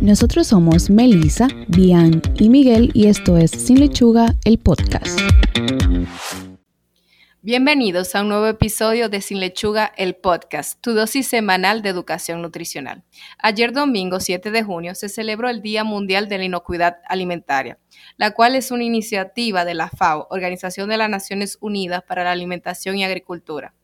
Nosotros somos Melissa, Bian y Miguel y esto es Sin Lechuga, el podcast. Bienvenidos a un nuevo episodio de Sin Lechuga, el podcast, tu dosis semanal de educación nutricional. Ayer domingo 7 de junio se celebró el Día Mundial de la Inocuidad Alimentaria, la cual es una iniciativa de la FAO, Organización de las Naciones Unidas para la Alimentación y Agricultura.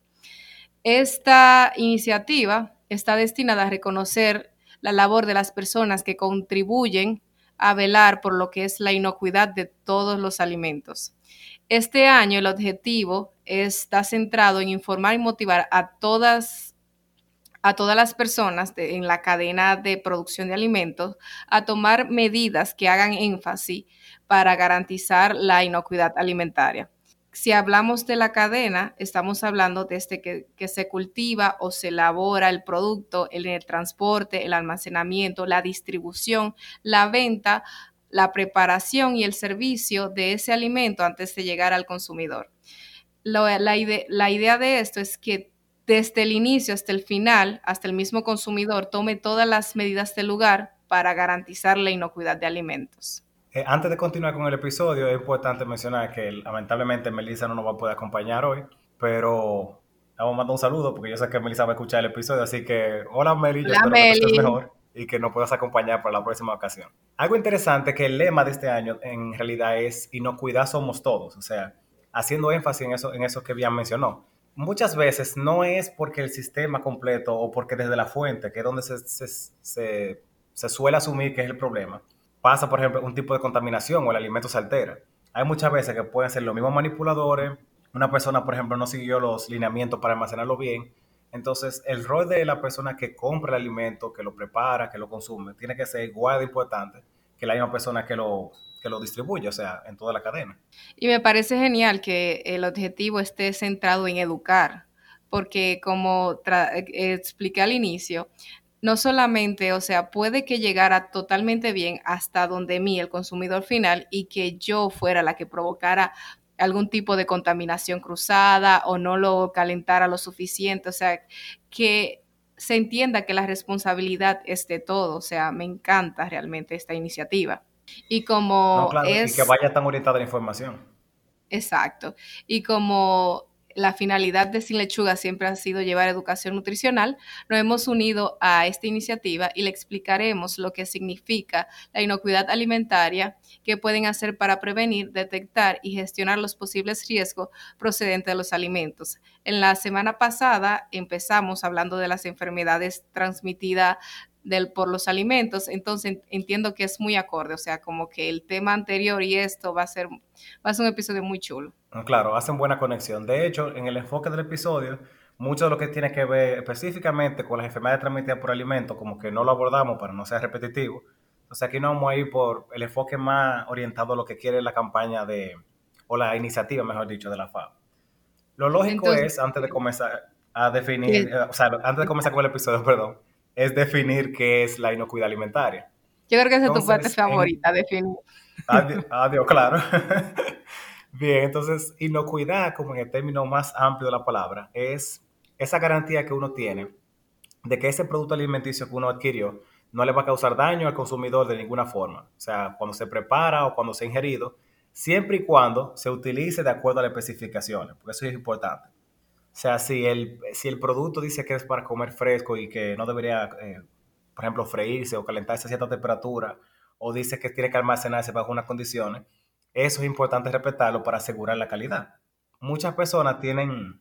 Esta iniciativa está destinada a reconocer la labor de las personas que contribuyen a velar por lo que es la inocuidad de todos los alimentos. Este año el objetivo está centrado en informar y motivar a todas, a todas las personas en la cadena de producción de alimentos a tomar medidas que hagan énfasis para garantizar la inocuidad alimentaria si hablamos de la cadena, estamos hablando desde que, que, se cultiva o se elabora el producto, el, transporte, el almacenamiento, la distribución, la venta, la preparación y el servicio de ese alimento antes de llegar al consumidor. La, la idea de esto es que desde el inicio hasta el final, hasta el mismo consumidor, tome todas las medidas del lugar para garantizar la inocuidad de alimentos. Eh, antes de continuar con el episodio, es importante mencionar que lamentablemente Melissa no nos va a poder acompañar hoy, pero vamos a mandar un saludo porque yo sé que Melissa va a escuchar el episodio, así que hola Meli, yo espero que estés mejor y que nos puedas acompañar para la próxima ocasión. Algo interesante que el lema de este año en realidad es inocuidad somos todos, o sea, haciendo énfasis en eso, en eso que bien mencionó. Muchas veces no es porque el sistema completo o porque desde la fuente, que es donde se, se, se, se suele asumir que es el problema, pasa, por ejemplo, un tipo de contaminación o el alimento se altera. Hay muchas veces que pueden ser los mismos manipuladores, una persona, por ejemplo, no siguió los lineamientos para almacenarlo bien. Entonces, el rol de la persona que compra el alimento, que lo prepara, que lo consume, tiene que ser igual de importante que la misma persona que lo, que lo distribuye, o sea, en toda la cadena. Y me parece genial que el objetivo esté centrado en educar, porque como expliqué al inicio, no solamente, o sea, puede que llegara totalmente bien hasta donde mí, el consumidor final, y que yo fuera la que provocara algún tipo de contaminación cruzada o no lo calentara lo suficiente, o sea, que se entienda que la responsabilidad es de todo, o sea, me encanta realmente esta iniciativa. Y como es... Y que vaya tan orientada la información. Exacto. Y como la finalidad de Sin Lechuga siempre ha sido llevar educación nutricional, nos hemos unido a esta iniciativa y le explicaremos lo que significa la inocuidad alimentaria, qué pueden hacer para prevenir, detectar y gestionar los posibles riesgos procedentes de los alimentos. En la semana pasada empezamos hablando de las enfermedades transmitidas del, por los alimentos, entonces entiendo que es muy acorde, o sea, como que el tema anterior y esto va a ser, va a ser un episodio muy chulo. Ah, claro, hacen buena conexión. De hecho, en el enfoque del episodio, mucho de lo que tiene que ver específicamente con las enfermedades transmitidas por alimentos, como que no lo abordamos para no ser repetitivo. Sea, aquí no vamos a ir por el enfoque más orientado a lo que quiere la campaña de, o la iniciativa, mejor dicho, de la FAO. Lo lógico es, antes de comenzar a definir, eh, o sea, antes de comenzar con el episodio, perdón, es definir qué es la inocuidad alimentaria. Yo creo que esa es tu parte favorita, definir. Adiós, adiós claro. Bien, entonces, inocuidad, como en el término más amplio de la palabra, es esa garantía que uno tiene de que ese producto alimenticio que uno adquirió no le va a causar daño al consumidor de ninguna forma. O sea, cuando se prepara o cuando se ha ingerido, siempre y cuando se utilice de acuerdo a las especificaciones, porque eso es importante. O sea, si el, si el producto dice que es para comer fresco y que no debería, eh, por ejemplo, freírse o calentarse a cierta temperatura, o dice que tiene que almacenarse bajo unas condiciones, eso es importante respetarlo para asegurar la calidad. Muchas personas tienen,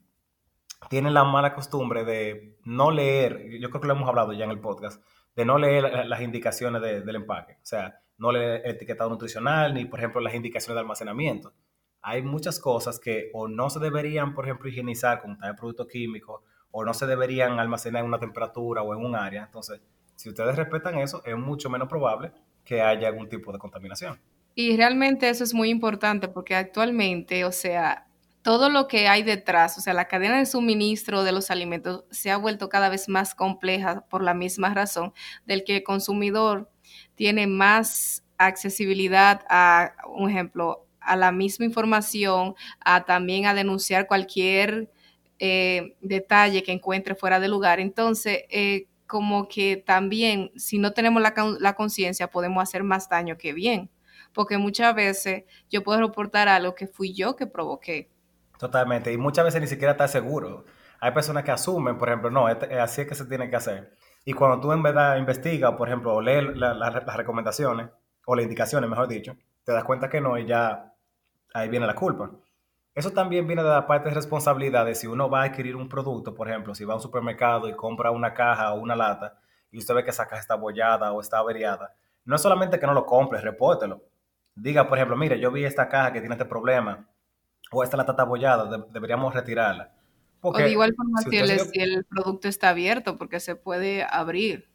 tienen la mala costumbre de no leer, yo creo que lo hemos hablado ya en el podcast, de no leer las indicaciones del empaque. O sea, no leer el etiquetado nutricional ni, por ejemplo, las indicaciones de almacenamiento hay muchas cosas que o no se deberían, por ejemplo, higienizar con tal producto químico, o no se deberían almacenar en una temperatura o en un área. Entonces, si ustedes respetan eso, es mucho menos probable que haya algún tipo de contaminación. Y realmente eso es muy importante porque actualmente, o sea, todo lo que hay detrás, o sea, la cadena de suministro de los alimentos se ha vuelto cada vez más compleja por la misma razón del que el consumidor tiene más accesibilidad a, un ejemplo, a la misma información, a también a denunciar cualquier eh, detalle que encuentre fuera de lugar. Entonces, eh, como que también si no tenemos la, la conciencia podemos hacer más daño que bien, porque muchas veces yo puedo reportar algo que fui yo que provoqué. Totalmente, y muchas veces ni siquiera estás seguro. Hay personas que asumen, por ejemplo, no, este, así es que se tiene que hacer. Y cuando tú en verdad investigas, por ejemplo, o lees las recomendaciones, o las indicaciones, mejor dicho, te das cuenta que no y ya ahí viene la culpa. Eso también viene de la parte de responsabilidad de si uno va a adquirir un producto, por ejemplo, si va a un supermercado y compra una caja o una lata y usted ve que esa caja está bollada o está averiada, no es solamente que no lo compre, repórtelo. Diga, por ejemplo, mire, yo vi esta caja que tiene este problema o esta lata está bollada, deberíamos retirarla. o de igual forma si, el, producto está abierto, porque se puede abrir.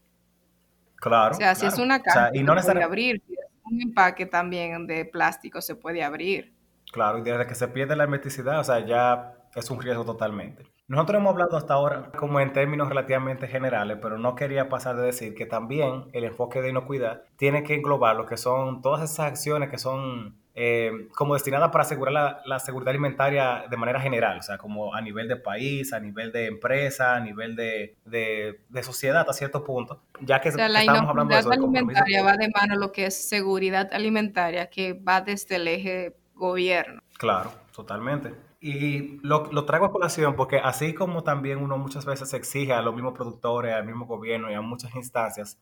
Claro. O sea, si es una caja, y no se puede abrir. Si es un empaque también de plástico, se puede abrir. Claro, y desde que se pierde la hermeticidad, o sea, ya es un riesgo totalmente. Nosotros hemos hablado hasta ahora como en términos relativamente generales, pero no quería pasar de decir que también el enfoque de inocuidad tiene que englobar lo que son todas esas acciones que son eh, como destinadas para asegurar la, seguridad alimentaria de manera general, o sea, como a nivel de país, a nivel de empresa, a nivel de, de, sociedad a cierto punto, ya que, o sea, la estamos hablando de alimentaria va de mano lo que es seguridad alimentaria, que va desde el eje gobierno. Claro, totalmente. Y lo, lo, traigo a colación porque así como también uno muchas veces exige a los mismos productores, al mismo gobierno y a muchas instancias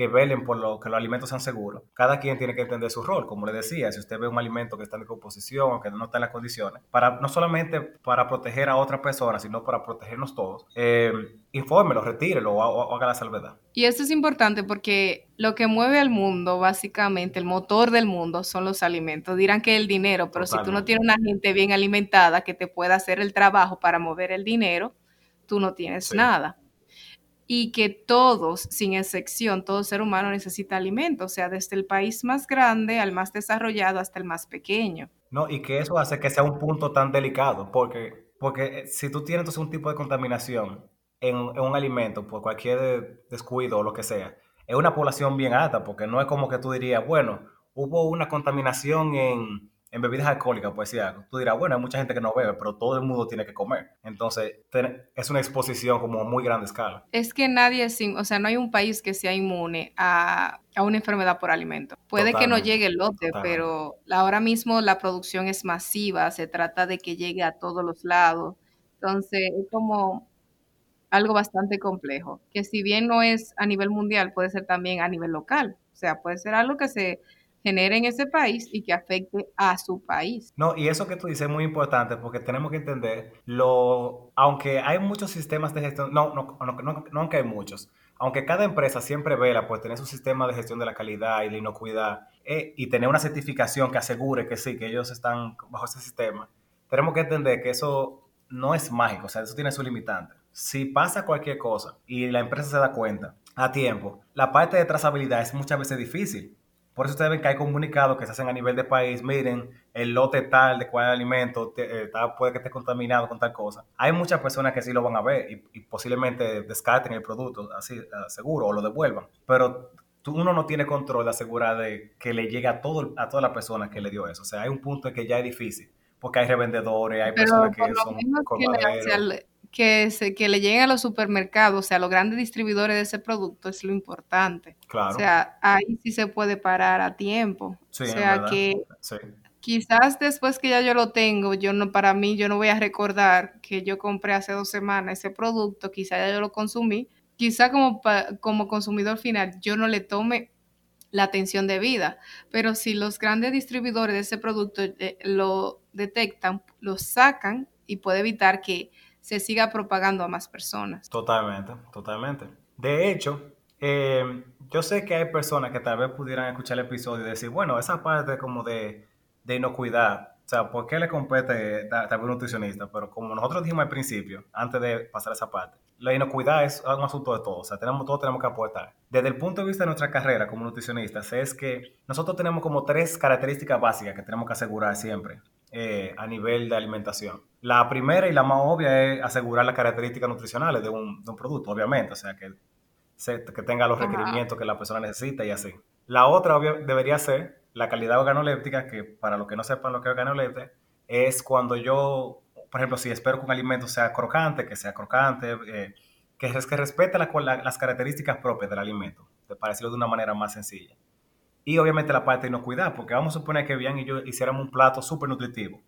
que velen por lo que los alimentos sean seguros. Cada quien tiene que entender su rol, como le decía, si usted ve un alimento que está en decomposición o que no está en las condiciones, para no solamente para proteger a otra persona, sino para protegernos todos, eh, infórmelo, retírelo o, haga la salvedad. Y esto es importante porque lo que mueve al mundo, básicamente, el motor del mundo son los alimentos. Dirán que el dinero, pero si tú no tienes una gente bien alimentada que te pueda hacer el trabajo para mover el dinero, tú no tienes nada y que todos, sin excepción, todo ser humano necesita alimento, o sea, desde el país más grande al más desarrollado hasta el más pequeño. No, y que eso hace que sea un punto tan delicado, porque, porque eh, si tú tienes entonces un tipo de contaminación en, en un alimento por cualquier descuido o lo que sea, es una población bien alta, porque no es como que tú dirías, bueno, hubo una contaminación en en bebidas alcohólicas, pues algo, tú dirás, bueno, hay mucha gente que no bebe, pero todo el mundo tiene que comer. Entonces, es una exposición como a muy grande escala. Es que nadie, o sea, no hay un país que sea inmune a, una enfermedad por alimento. Puede que no llegue el lote, pero ahora mismo la producción es masiva, se trata de que llegue a todos los lados. Entonces, es como algo bastante complejo, que si bien no es a nivel mundial, puede ser también a nivel local. O sea, puede ser algo que se genere en ese país y que afecte a su país. No, y eso que tú dices es muy importante porque tenemos que entender lo, aunque hay muchos sistemas de gestión, no, no, no, no, no aunque hay muchos, aunque cada empresa siempre vela por tener su sistema de gestión de la calidad y la inocuidad eh, y tener una certificación que asegure que sí, que ellos están bajo ese sistema, tenemos que entender que eso no es mágico, o sea, eso tiene su limitante. Si pasa cualquier cosa y la empresa se da cuenta a tiempo, la parte de trazabilidad es muchas veces difícil por eso ustedes ven que hay comunicados que se hacen a nivel de país, miren, el lote tal de cuál alimento eh, puede que esté contaminado con tal cosa. Hay muchas personas que sí lo van a ver y, posiblemente descarten el producto, así, eh, seguro, o lo devuelvan. Pero uno no tiene control de asegurar de que le llegue a, todo, a toda la persona que le dio eso. O sea, hay un punto en que ya es difícil, porque hay revendedores, hay personas que son colgaderos que, se, que le lleguen a los supermercados, o sea, a los grandes distribuidores de ese producto es lo importante. Claro. O sea, ahí sí se puede parar a tiempo. Sí, o sea, que quizás después que ya yo lo tengo, yo no, para mí, yo no voy a recordar que yo compré hace dos semanas ese producto, quizás ya yo lo consumí, quizá como, como consumidor final yo no le tome la atención debida, pero si los grandes distribuidores de ese producto eh, lo detectan, lo sacan y puede evitar que se siga propagando a más personas. Totalmente, totalmente. De hecho, eh, yo sé que hay personas que tal vez pudieran escuchar el episodio y decir, bueno, esa parte como de, de inocuidad, o sea, ¿por qué le compete tal un nutricionista? Pero como nosotros dijimos al principio, antes de pasar a esa parte, la inocuidad es un asunto de todos, o sea, tenemos, todos tenemos que aportar. Desde el punto de vista de nuestra carrera como nutricionistas, es que nosotros tenemos como tres características básicas que tenemos que asegurar siempre eh, a nivel de alimentación. La primera y la más obvia es asegurar las características nutricionales de un, de un producto, obviamente, o sea, que, que tenga los requerimientos que la persona necesita y así. La otra debería ser la calidad organoléptica, que para los que no sepan lo que es organoléptica, es cuando yo, por ejemplo, si espero que un alimento sea crocante, que sea crocante, eh, que respete las características propias del alimento, para decirlo de una manera más sencilla. Y obviamente la parte de inocuidad, porque vamos a suponer que bien y yo hiciéramos un plato súper nutritivo,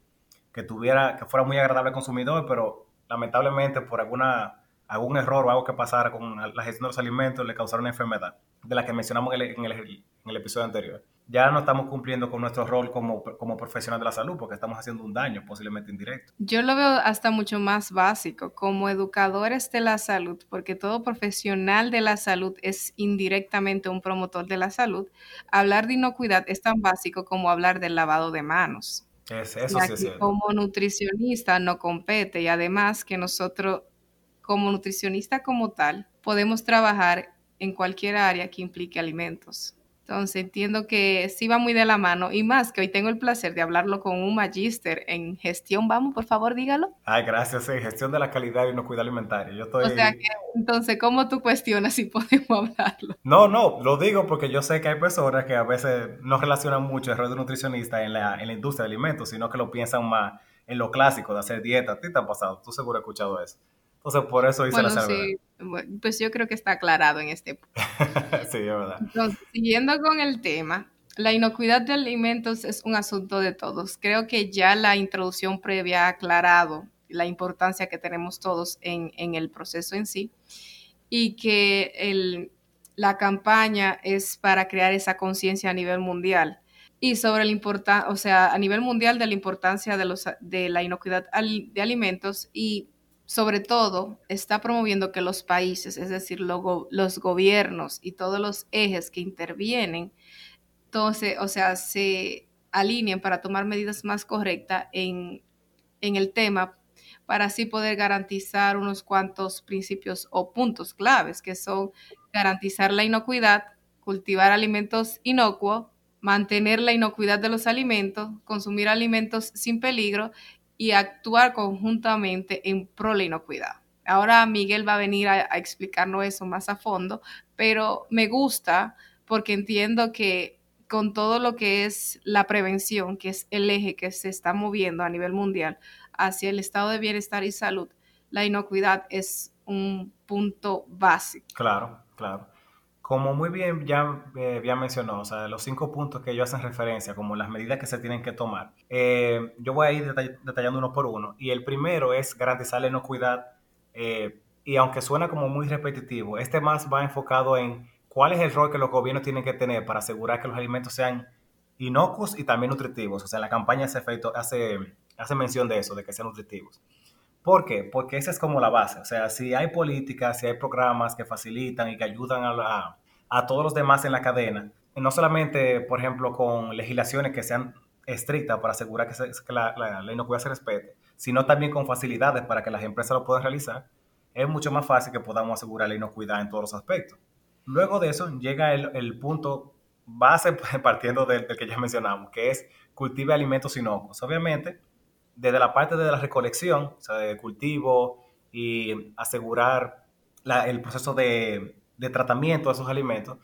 que tuviera, que fuera muy agradable al consumidor, pero lamentablemente por alguna, algún error o algo que pasara con la gestión de los alimentos le causara una enfermedad, de la que mencionamos en el episodio anterior ya no estamos cumpliendo con nuestro rol como, como profesional de la salud porque estamos haciendo un daño posiblemente indirecto. Yo lo veo hasta mucho más básico como educadores de la salud, porque todo profesional de la salud es indirectamente un promotor de la salud. Hablar de inocuidad es tan básico como hablar del lavado de manos. Es, eso sí es cierto. Como nutricionista no compete y además que nosotros como nutricionista como tal podemos trabajar en cualquier área que implique alimentos. Entonces entiendo que sí va muy de la mano y más que hoy tengo el placer de hablarlo con un magíster en gestión. Vamos, por favor, dígalo. Ay, gracias. En gestión de la calidad y inocuidad alimentaria. Yo estoy... O sea que, entonces, ¿cómo tú cuestionas si podemos hablarlo? No, no, lo digo porque yo sé que hay personas que a veces no relacionan mucho el rol de nutricionista en la, en la industria de alimentos, sino que lo piensan más en lo clásico de hacer dieta. ¿A ti te ha pasado? Tú seguro has escuchado eso. Entonces, por eso hice la salvedad. Sí. pues yo creo que está aclarado en este punto. sí, es verdad. Entonces, siguiendo con el tema, la inocuidad de alimentos es un asunto de todos. Creo que ya la introducción previa ha aclarado la importancia que tenemos todos en, en el proceso en sí y que el, la campaña es para crear esa conciencia a nivel mundial y sobre la importancia, o sea, a nivel mundial de la importancia de, los, de la inocuidad de alimentos y sobre todo, está promoviendo que los países, es decir, los gobiernos y todos los ejes que intervienen, entonces, o sea, se alineen para tomar medidas más correctas en, en el tema para así poder garantizar unos cuantos principios o puntos claves, que son garantizar la inocuidad, cultivar alimentos inocuos, mantener la inocuidad de los alimentos, consumir alimentos sin peligro y actuar conjuntamente en pro la inocuidad. Ahora Miguel va a venir a, explicarnos eso más a fondo, pero me gusta porque entiendo que con todo lo que es la prevención, que es el eje que se está moviendo a nivel mundial hacia el estado de bienestar y salud, la inocuidad es un punto básico. Claro, claro. Como muy bien ya, eh, mencionó, o sea, los cinco puntos que ellos hacen referencia, como las medidas que se tienen que tomar, eh, yo voy a ir detallando uno por uno. Y el primero es garantizar la inocuidad. Eh, y aunque suena como muy repetitivo, este más va enfocado en cuál es el rol que los gobiernos tienen que tener para asegurar que los alimentos sean inocuos y también nutritivos. O sea, la campaña hace, efecto, hace, hace mención de eso, de que sean nutritivos. ¿Por qué? Porque esa es como la base. O sea, si hay políticas, si hay programas que facilitan y que ayudan a, la, a todos los demás en la cadena. no solamente, por ejemplo, con legislaciones que sean estrictas para asegurar que, la, la, inocuidad se respete, sino también con facilidades para que las empresas lo puedan realizar, es mucho más fácil que podamos asegurar la inocuidad en todos los aspectos. Luego de eso llega el, punto base partiendo del, que ya mencionamos, que es cultive alimentos inocuos. Obviamente, desde la parte de la recolección, o sea, de cultivo y asegurar el proceso de, tratamiento de esos alimentos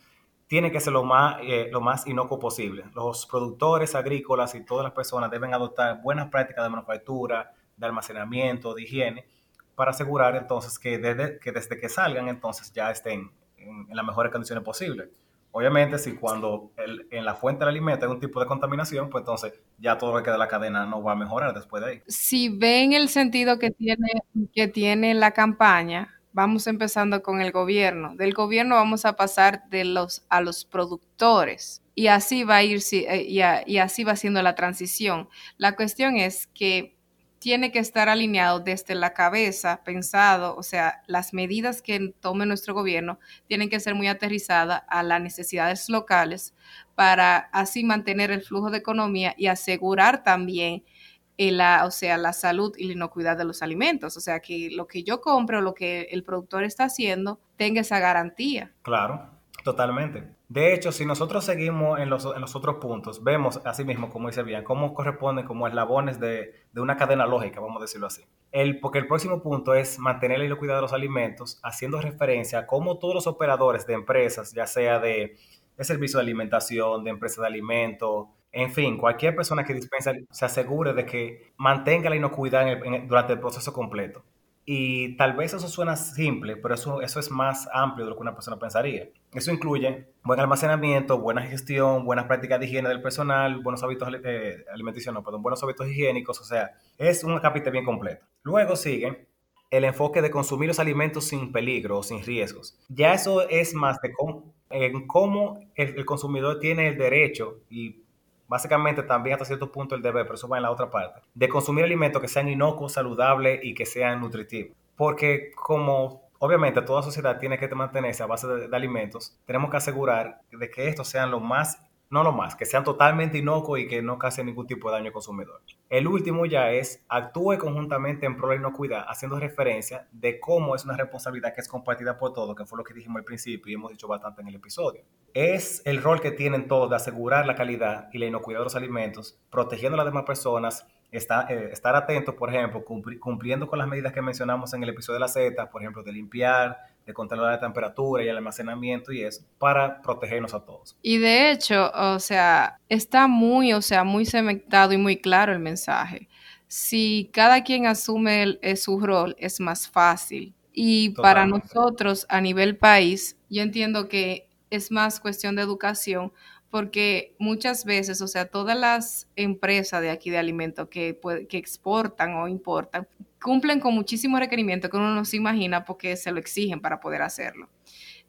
tiene que ser lo más, eh, lo más inocuo posible. Los productores agrícolas y todas las personas deben adoptar buenas prácticas de manufactura, de almacenamiento, de higiene, para asegurar entonces que desde que, desde que salgan entonces ya estén en, las mejores condiciones posibles. Obviamente, si cuando en la fuente del alimento hay un tipo de contaminación, pues entonces ya todo lo que queda de la cadena no va a mejorar después de ahí. Si ven el sentido que tiene, que tiene la campaña, Vamos empezando con el gobierno. Del gobierno vamos a pasar de los, a los productores y así va a ir eh, y, así va siendo la transición. La cuestión es que tiene que estar alineado desde la cabeza, pensado, o sea, las medidas que tome nuestro gobierno tienen que ser muy aterrizadas a las necesidades locales para así mantener el flujo de economía y asegurar también la, o sea, la salud y la inocuidad de los alimentos. O sea, que lo que yo compro, lo que el productor está haciendo, tenga esa garantía. Claro, totalmente. De hecho, si nosotros seguimos en los, otros puntos, vemos así mismo, como dice bien, cómo corresponden como eslabones de, de una cadena lógica, vamos a decirlo así. El, porque el próximo punto es mantener la inocuidad de los alimentos, haciendo referencia a cómo todos los operadores de empresas, ya sea de, de servicio de alimentación, de empresas de alimentos, en fin, cualquier persona que dispensa se asegure de que mantenga la inocuidad durante el proceso completo. Y tal vez eso suena simple, pero eso, eso es más amplio de lo que una persona pensaría. Eso incluye buen almacenamiento, buena gestión, buenas prácticas de higiene del personal, buenos hábitos eh, alimenticios, no, perdón, buenos hábitos higiénicos, o sea, es un capítulo bien completo. Luego sigue el enfoque de consumir los alimentos sin peligro o sin riesgos. Ya eso es más de cómo, en cómo el, consumidor tiene el derecho y básicamente también hasta cierto punto el deber, pero eso va en la otra parte, de consumir alimentos que sean inocuos, saludables y que sean nutritivos. Porque como obviamente toda sociedad tiene que mantenerse a base de, alimentos, tenemos que asegurar de que estos sean lo más no lo más, que sean totalmente inocuos y que no causen ningún tipo de daño al consumidor. El último ya es actúe conjuntamente en pro de inocuidad, haciendo referencia de cómo es una responsabilidad que es compartida por todos, que fue lo que dijimos al principio y hemos dicho bastante en el episodio. Es el rol que tienen todos de asegurar la calidad y la inocuidad de los alimentos, protegiendo a las demás personas, Está, eh, estar atentos, por ejemplo, cumpliendo con las medidas que mencionamos en el episodio de la Z, por ejemplo, de limpiar, de controlar la temperatura y el almacenamiento y eso, para protegernos a todos. Y de hecho, o sea, está muy, o sea, muy cementado y muy claro el mensaje. Si cada quien asume su rol, es más fácil. Y para nosotros, a nivel país, yo entiendo que es más cuestión de educación, porque muchas veces, o sea, todas las empresas de aquí de alimentos que, que exportan o importan, cumplen con muchísimos requerimientos que uno no se imagina porque se lo exigen para poder hacerlo.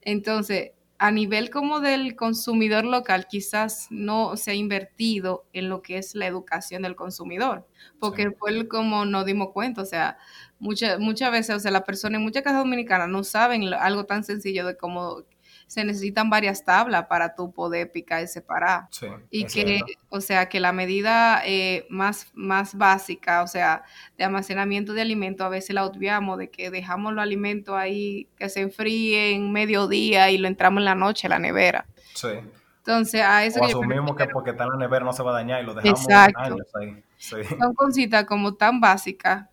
Entonces, a nivel como del consumidor local, quizás no se ha invertido en lo que es la educación del consumidor, porque fue como nos dimos cuenta, o sea, muchas muchas veces, o sea, la persona en muchas casas dominicanas no saben algo tan sencillo de cómo se necesitan varias tablas para tú poder picar y separar. Sí, y que, o sea, que la medida eh, más, más básica, o sea, de almacenamiento de alimentos, a veces la obviamos, de que dejamos los alimentos ahí que se enfríen mediodía y lo entramos en la noche en la nevera. Sí. Entonces, a eso... O asumimos que porque está en la nevera no se va a dañar y lo dejamos años ahí. Son cositas como tan básicas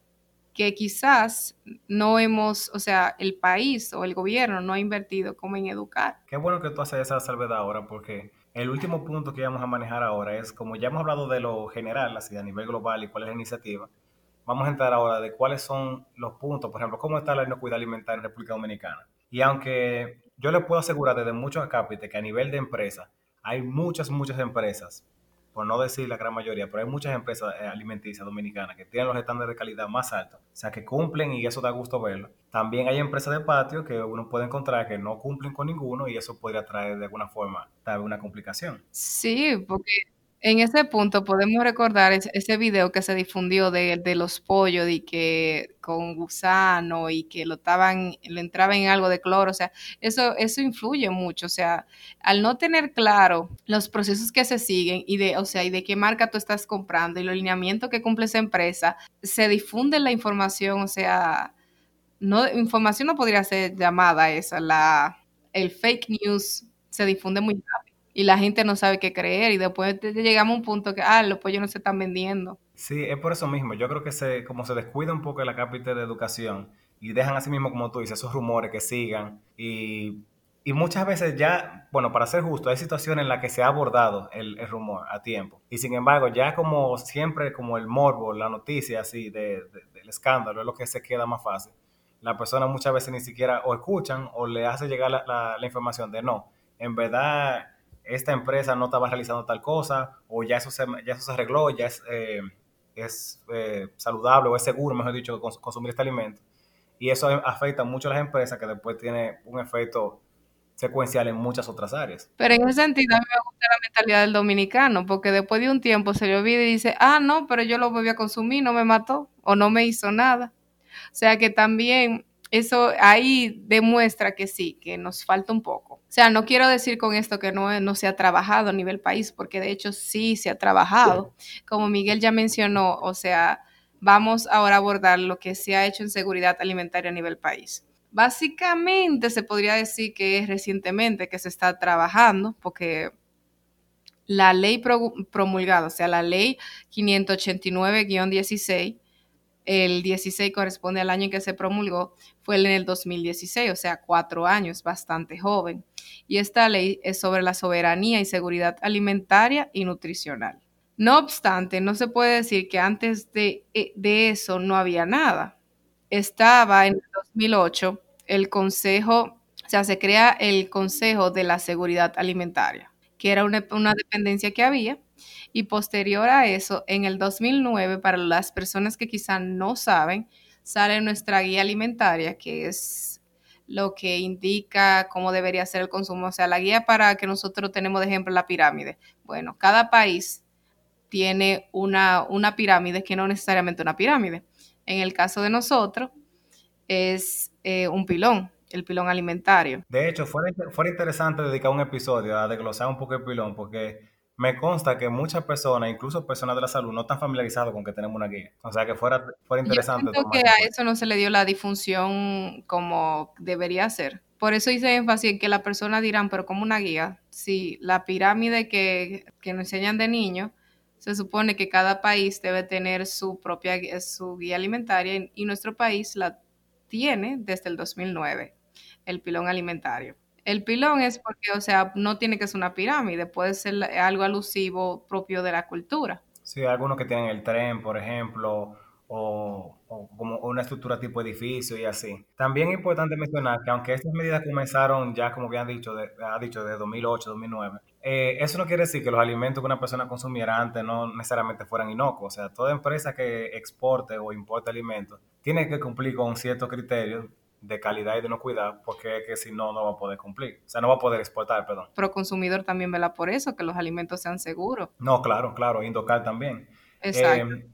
que quizás no hemos, o sea, el país o el gobierno no ha invertido como en educar. Qué bueno que tú haces esa salvedad ahora, porque el último punto que vamos a manejar ahora es, como ya hemos hablado de lo general, así a nivel global y cuál es la iniciativa, vamos a entrar ahora de cuáles son los puntos, por ejemplo, cómo está la inocuidad alimentaria en República Dominicana. Y aunque yo le puedo asegurar desde muchos acápites que a nivel de empresa hay muchas, muchas empresas por no decir la gran mayoría, pero hay muchas empresas eh, alimenticias dominicanas que tienen los estándares de calidad más altos, o sea, que cumplen y eso da gusto verlo. También hay empresas de patio que uno puede encontrar que no cumplen con ninguno y eso podría traer de alguna forma tal una complicación. Sí, porque en ese punto podemos recordar ese, video que se difundió de, los pollos y que con gusano y que lo estaban, le entraba en algo de cloro, o sea, eso, eso influye mucho, o sea, al no tener claro los procesos que se siguen y de, o sea, y de qué marca tú estás comprando y los lineamientos que cumple esa empresa, se difunde la información, o sea, no, información no podría ser llamada esa, la, el fake news se difunde muy rápido y la gente no sabe qué creer y después llegamos a un punto que, ah, los pollos no se están vendiendo. Sí, es por eso mismo. Yo creo que se, como se descuida un poco la cápita de educación y dejan así mismo, como tú dices, esos rumores que sigan y, y muchas veces ya, bueno, para ser justo, hay situaciones en las que se ha abordado el, el, rumor a tiempo y sin embargo ya como siempre, como el morbo, la noticia así de, del escándalo es lo que se queda más fácil. La persona muchas veces ni siquiera o escuchan o le hace llegar la, la, la información de no, en verdad esta empresa no estaba realizando tal cosa, o ya eso se, ya eso se arregló, ya es, eh, es eh, saludable o es seguro, mejor dicho, consumir este alimento. Y eso afecta mucho a las empresas que después tiene un efecto secuencial en muchas otras áreas. Pero en ese sentido a mí me gusta la mentalidad del dominicano, porque después de un tiempo se le olvida y dice, ah, no, pero yo lo volví a consumir, no me mató o no me hizo nada. O sea que también eso ahí demuestra que sí, que nos falta un poco. O sea, no quiero decir con esto que no, no se ha trabajado a nivel país, porque de hecho sí se ha trabajado. Como Miguel ya mencionó, o sea, vamos ahora a abordar lo que se ha hecho en seguridad alimentaria a nivel país. Básicamente se podría decir que es recientemente que se está trabajando, porque la ley promulgada, o sea, la ley 589-16, el 16 corresponde al año en que se promulgó, fue en el 2016, o sea, cuatro años, bastante joven. Y esta ley es sobre la soberanía y seguridad alimentaria y nutricional. No obstante, no se puede decir que antes de, eh, de eso no había nada. estaba en el 2008 el Consejo, o sea, se crea el Consejo de la Seguridad Alimentaria, que era una, una dependencia que había. Y posterior a eso, en el 2009, para las personas que quizá no saben, sale nuestra guía alimentaria, que es lo que indica cómo debería ser el consumo. O sea, la guía para que nosotros tenemos de ejemplo la pirámide. Bueno, cada país tiene una, una pirámide que no necesariamente una pirámide. En el caso de nosotros, es eh, un pilón, el pilón alimentario. De hecho, fuera, interesante dedicar un episodio a desglosar un poco el pilón, porque me consta que muchas personas, incluso personas de la salud, no están familiarizados con que tenemos una guía. O sea, que fuera, fuera interesante. Yo que a eso no se le dio la difusión como debería ser. Por eso hice énfasis en que las personas dirán, pero como una guía, si la pirámide que, que nos enseñan de niños, se supone que cada país debe tener su propia su guía alimentaria y nuestro país la tiene desde el 2009, el pilón alimentario. El pilón es porque, o sea, no tiene que ser una pirámide, puede ser algo alusivo propio de la cultura. Sí, algunos que tienen el tren, por ejemplo, o, como una estructura tipo edificio y así. También es importante mencionar que aunque estas medidas comenzaron ya, como bien dicho, ha dicho, de 2008, 2009, eh, eso no quiere decir que los alimentos que una persona consumiera antes no necesariamente fueran inocuos. O sea, toda empresa que exporte o importe alimentos tiene que cumplir con ciertos criterios de calidad y de inocuidad, porque que si no, no va a poder cumplir. O sea, no va a poder exportar, perdón. Pero consumidor también vela por eso, que los alimentos sean seguros. No, claro, claro, Indocal también. Exacto. Eh,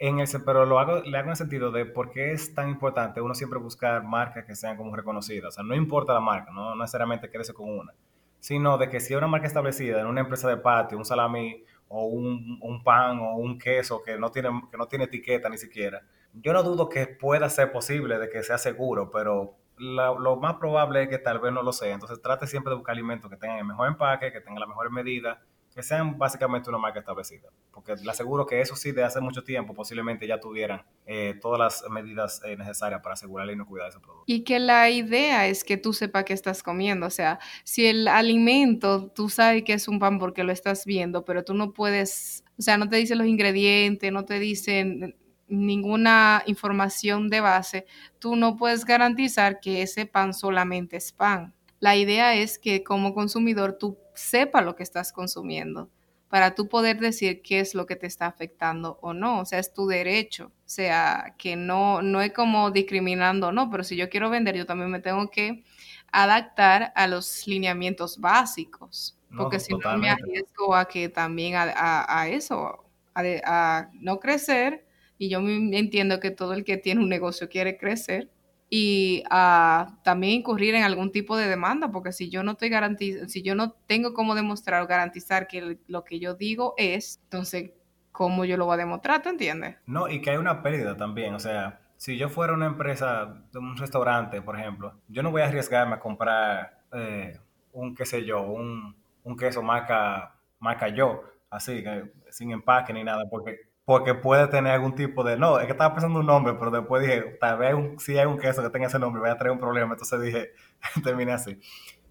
en ese, pero lo hago, le hago en el sentido de por qué es tan importante uno siempre buscar marcas que sean como reconocidas. O sea, no importa la marca, no, necesariamente crece con una, sino de que si hay una marca establecida en una empresa de patio, un salami o un, un, pan o un queso que no, tiene, que no tiene etiqueta ni siquiera, yo no dudo que pueda ser posible de que sea seguro, pero lo más probable es que tal vez no lo sea. Entonces trate siempre de buscar alimentos que tengan el mejor empaque, que tengan las mejores medidas que sean básicamente una marca establecida. Porque le aseguro que eso sí, de hace mucho tiempo, posiblemente ya tuvieran eh, todas las medidas eh, necesarias para asegurar la inocuidad de ese producto. Y que la idea es que tú sepas qué estás comiendo. O sea, si el alimento, tú sabes que es un pan porque lo estás viendo, pero tú no puedes, o sea, no te dicen los ingredientes, no te dicen ninguna información de base, tú no puedes garantizar que ese pan solamente es pan. La idea es que como consumidor tú sepa lo que estás consumiendo para tú poder decir qué es lo que te está afectando o no. O sea, es tu derecho. O sea, que no, no es como discriminando, no, pero si yo quiero vender, yo también me tengo que adaptar a los lineamientos básicos. Porque si no me arriesgo a que también a, eso, a, a no crecer, y yo entiendo que todo el que tiene un negocio quiere crecer, y a también incurrir en algún tipo de demanda, porque si yo no estoy garantizando, si yo no tengo cómo demostrar o garantizar que lo que yo digo es, entonces, ¿cómo yo lo voy a demostrar? ¿Te entiendes? No, y que hay una pérdida también, o sea, si yo fuera una empresa, un restaurante, por ejemplo, yo no voy a arriesgarme a comprar eh, un, qué sé yo, un, un queso marca, marca yo, así, sin empaque ni nada, porque porque puede tener algún tipo de, no, es que estaba pensando un nombre, pero después dije, tal vez si hay un queso que tenga ese nombre, voy a traer un problema, entonces dije, terminé así.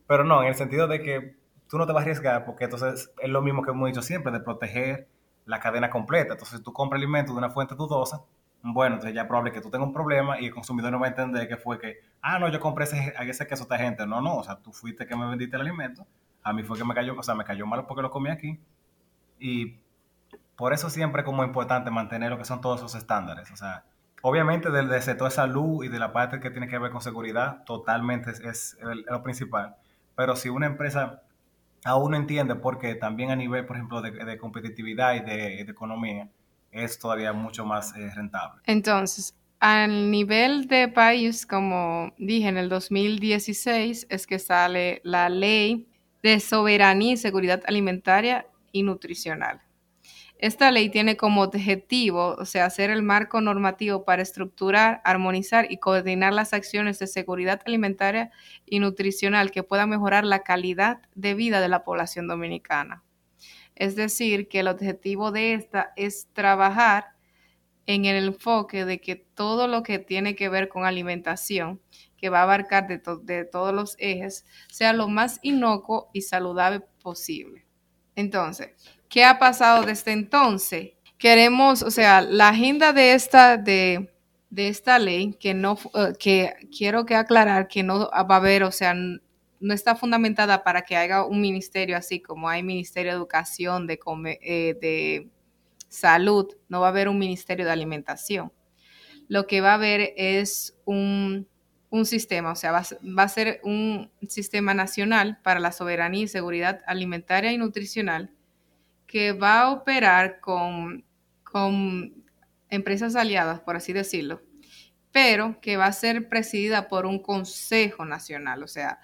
Pero no, en el sentido de que tú no te vas a arriesgar, porque entonces es lo mismo que hemos dicho siempre, de proteger la cadena completa. Entonces, si tú compras alimentos de una fuente dudosa, bueno, entonces ya es probable que tú tengas un problema y el consumidor no va a entender que fue que, ah, no, yo compré ese, ese queso a esta gente. No, no, o sea, tú fuiste que me vendiste el alimento, a mí fue que me cayó, o sea, me cayó mal porque lo comí aquí. Y por eso siempre es como importante mantener lo que son todos esos estándares. O sea, obviamente del, del sector de salud y de la parte que tiene que ver con seguridad, totalmente es, lo principal. Pero si una empresa aún no entiende porque también a nivel, por ejemplo, de, competitividad y de, economía, es todavía mucho más eh, rentable. Entonces, al nivel de país, como dije, en el 2016 es que sale la ley de soberanía y seguridad alimentaria y nutricional. Esta ley tiene como objetivo, o sea, hacer el marco normativo para estructurar, armonizar y coordinar las acciones de seguridad alimentaria y nutricional que puedan mejorar la calidad de vida de la población dominicana. Es decir, que el objetivo de esta es trabajar en el enfoque de que todo lo que tiene que ver con alimentación, que va a abarcar de, de todos los ejes, sea lo más inocuo y saludable posible. Entonces, ¿Qué ha pasado desde entonces? Queremos, o sea, la agenda de esta, de, de esta ley que no, eh, que quiero que aclarar que no va a haber, o sea, no está fundamentada para que haya un ministerio así como hay Ministerio de Educación, de, eh, de Salud, no va a haber un Ministerio de Alimentación. Lo que va a haber es un, sistema, o sea, va, va, a ser un sistema nacional para la soberanía y seguridad alimentaria y nutricional que va a operar con, con empresas aliadas, por así decirlo, pero que va a ser presidida por un Consejo Nacional. O sea,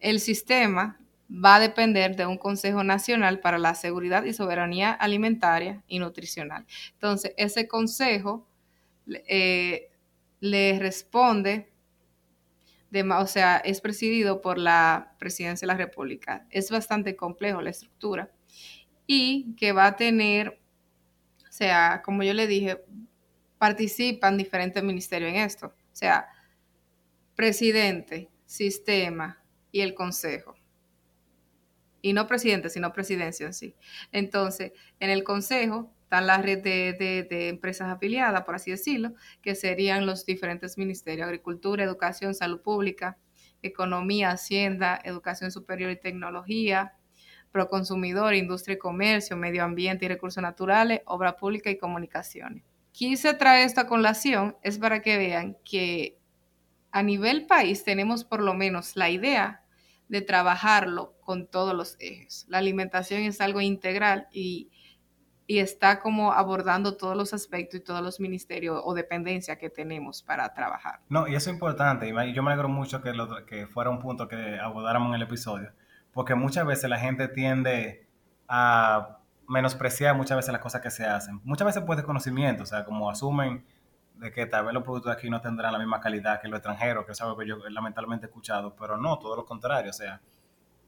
el sistema va a depender de un Consejo Nacional para la Seguridad y Soberanía Alimentaria y Nutricional. Entonces, ese consejo eh, le responde, de, o sea, es presidido por la Presidencia de la República. Es bastante complejo la estructura y que va a tener, o sea, como yo le dije, participan diferentes ministerios en esto. O sea, presidente, sistema y el consejo. Y no presidente, sino presidencia en sí. Entonces, en el consejo están la red de, de, empresas afiliadas, por así decirlo, que serían los diferentes ministerios, agricultura, educación, salud pública, economía, hacienda, educación superior y tecnología, Proconsumidor, Industria y Comercio, Medio Ambiente y Recursos Naturales, Obra Pública y Comunicaciones. Quise traer esta colación es para que vean que a nivel país tenemos por lo menos la idea de trabajarlo con todos los ejes. La alimentación es algo integral y, está como abordando todos los aspectos y todos los ministerios o dependencias que tenemos para trabajar. No, y eso es importante, y yo me alegro mucho que, que fuera un punto que abordáramos en el episodio, porque muchas veces la gente tiende a menospreciar muchas veces las cosas que se hacen. Muchas veces por desconocimiento, o sea, como asumen de que tal vez los productos de aquí no tendrán la misma calidad que los extranjeros, que es algo que yo lamentablemente he escuchado, pero no, todo lo contrario, o sea,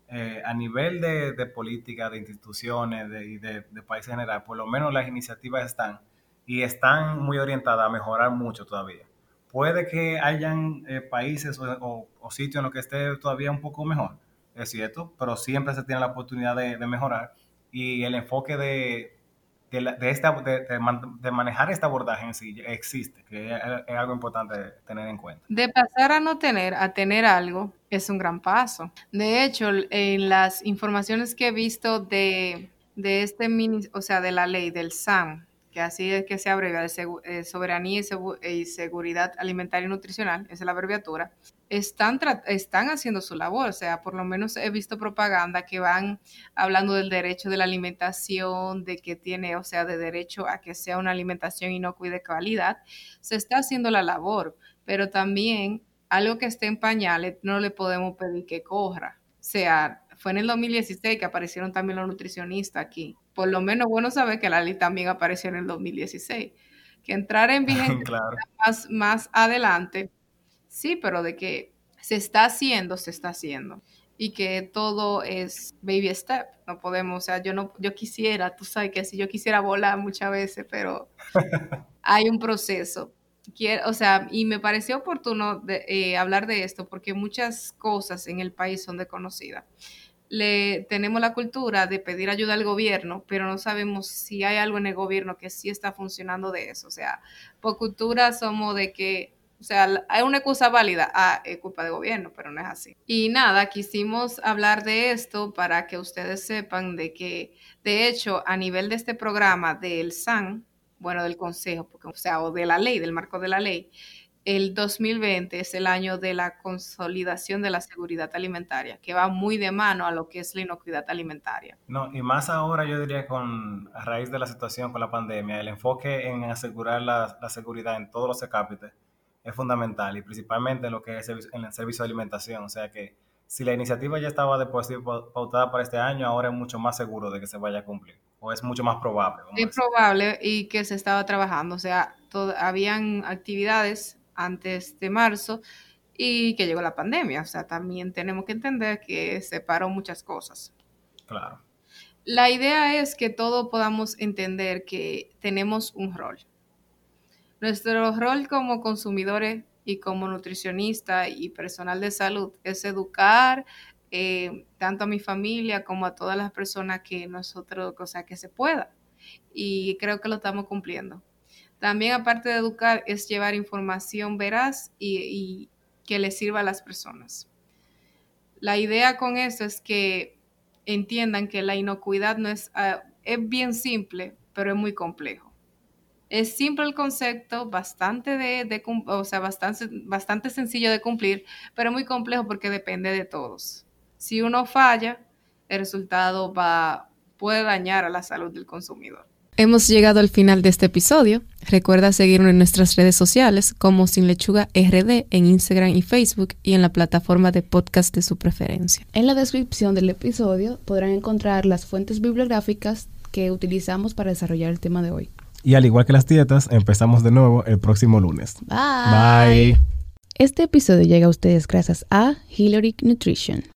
eh, a nivel de, de, política, de instituciones y de, de, país en general, por lo menos las iniciativas están y están muy orientadas a mejorar mucho todavía. Puede que hayan eh, países o, sitios en los que esté todavía un poco mejor, es cierto, pero siempre se tiene la oportunidad de, mejorar y el enfoque de, de, esta, de, manejar este abordaje en sí existe, que es, algo importante tener en cuenta. De pasar a no tener a tener algo es un gran paso. De hecho, en las informaciones que he visto de, de este mini, o sea, de la ley del SAM, que así es que se abrevia de eh, soberanía y, seguridad alimentaria y nutricional, esa es la abreviatura, están, están haciendo su labor, o sea, por lo menos he visto propaganda que van hablando del derecho de la alimentación, de que tiene, o sea, de derecho a que sea una alimentación inocua y de calidad, se está haciendo la labor, pero también algo que esté en pañales no le podemos pedir que corra, o sea, fue en el 2016 que aparecieron también los nutricionistas aquí. Por lo menos bueno saber que la ley también apareció en el 2016. Que entrar en vigencia más, más adelante, sí, pero de que se está haciendo, se está haciendo. Y que todo es baby step. No podemos, o sea, yo no, yo quisiera, tú sabes que si yo quisiera volar muchas veces, pero hay un proceso. Quiero, o sea, y me pareció oportuno de, eh, hablar de esto porque muchas cosas en el país son desconocidas le tenemos la cultura de pedir ayuda al gobierno, pero no sabemos si hay algo en el gobierno que sí está funcionando de eso. O sea, por cultura somos de que, o sea, hay una excusa válida, ah, es culpa del gobierno, pero no es así. Y nada, quisimos hablar de esto para que ustedes sepan de que, de hecho, a nivel de este programa del SAN, bueno, del Consejo, porque, o sea, o de la ley, del marco de la ley, el 2020 es el año de la consolidación de la seguridad alimentaria, que va muy de mano a lo que es la inocuidad alimentaria. No, y más ahora yo diría con a raíz de la situación con la pandemia, el enfoque en asegurar la, seguridad en todos los cápites es fundamental y principalmente en lo que es en el servicio de alimentación. O sea que si la iniciativa ya estaba de pautada para este año, ahora es mucho más seguro de que se vaya a cumplir o es mucho más probable. Es probable y que se estaba trabajando. O sea, habían actividades antes de marzo y que llegó la pandemia. O sea, también tenemos que entender que separó muchas cosas. Claro. La idea es que todos podamos entender que tenemos un rol. Nuestro rol como consumidores y como nutricionista y personal de salud es educar eh, tanto a mi familia como a todas las personas que nosotros, o sea, que se pueda. Y creo que lo estamos cumpliendo También aparte de educar es llevar información veraz y, que le sirva a las personas. La idea con eso es que entiendan que la inocuidad no es, ah, es bien simple, pero es muy complejo. Es simple el concepto, bastante, de, o sea, bastante, bastante sencillo de cumplir, pero muy complejo porque depende de todos. Si uno falla, el resultado va, puede dañar a la salud del consumidor. Hemos llegado al final de este episodio. Recuerda seguirnos en nuestras redes sociales como Sin Lechuga RD en Instagram y Facebook y en la plataforma de podcast de su preferencia. En la descripción del episodio podrán encontrar las fuentes bibliográficas que utilizamos para desarrollar el tema de hoy. Y al igual que las dietas, empezamos de nuevo el próximo lunes. Bye. Bye. Este episodio llega a ustedes gracias a Hillary Nutrition.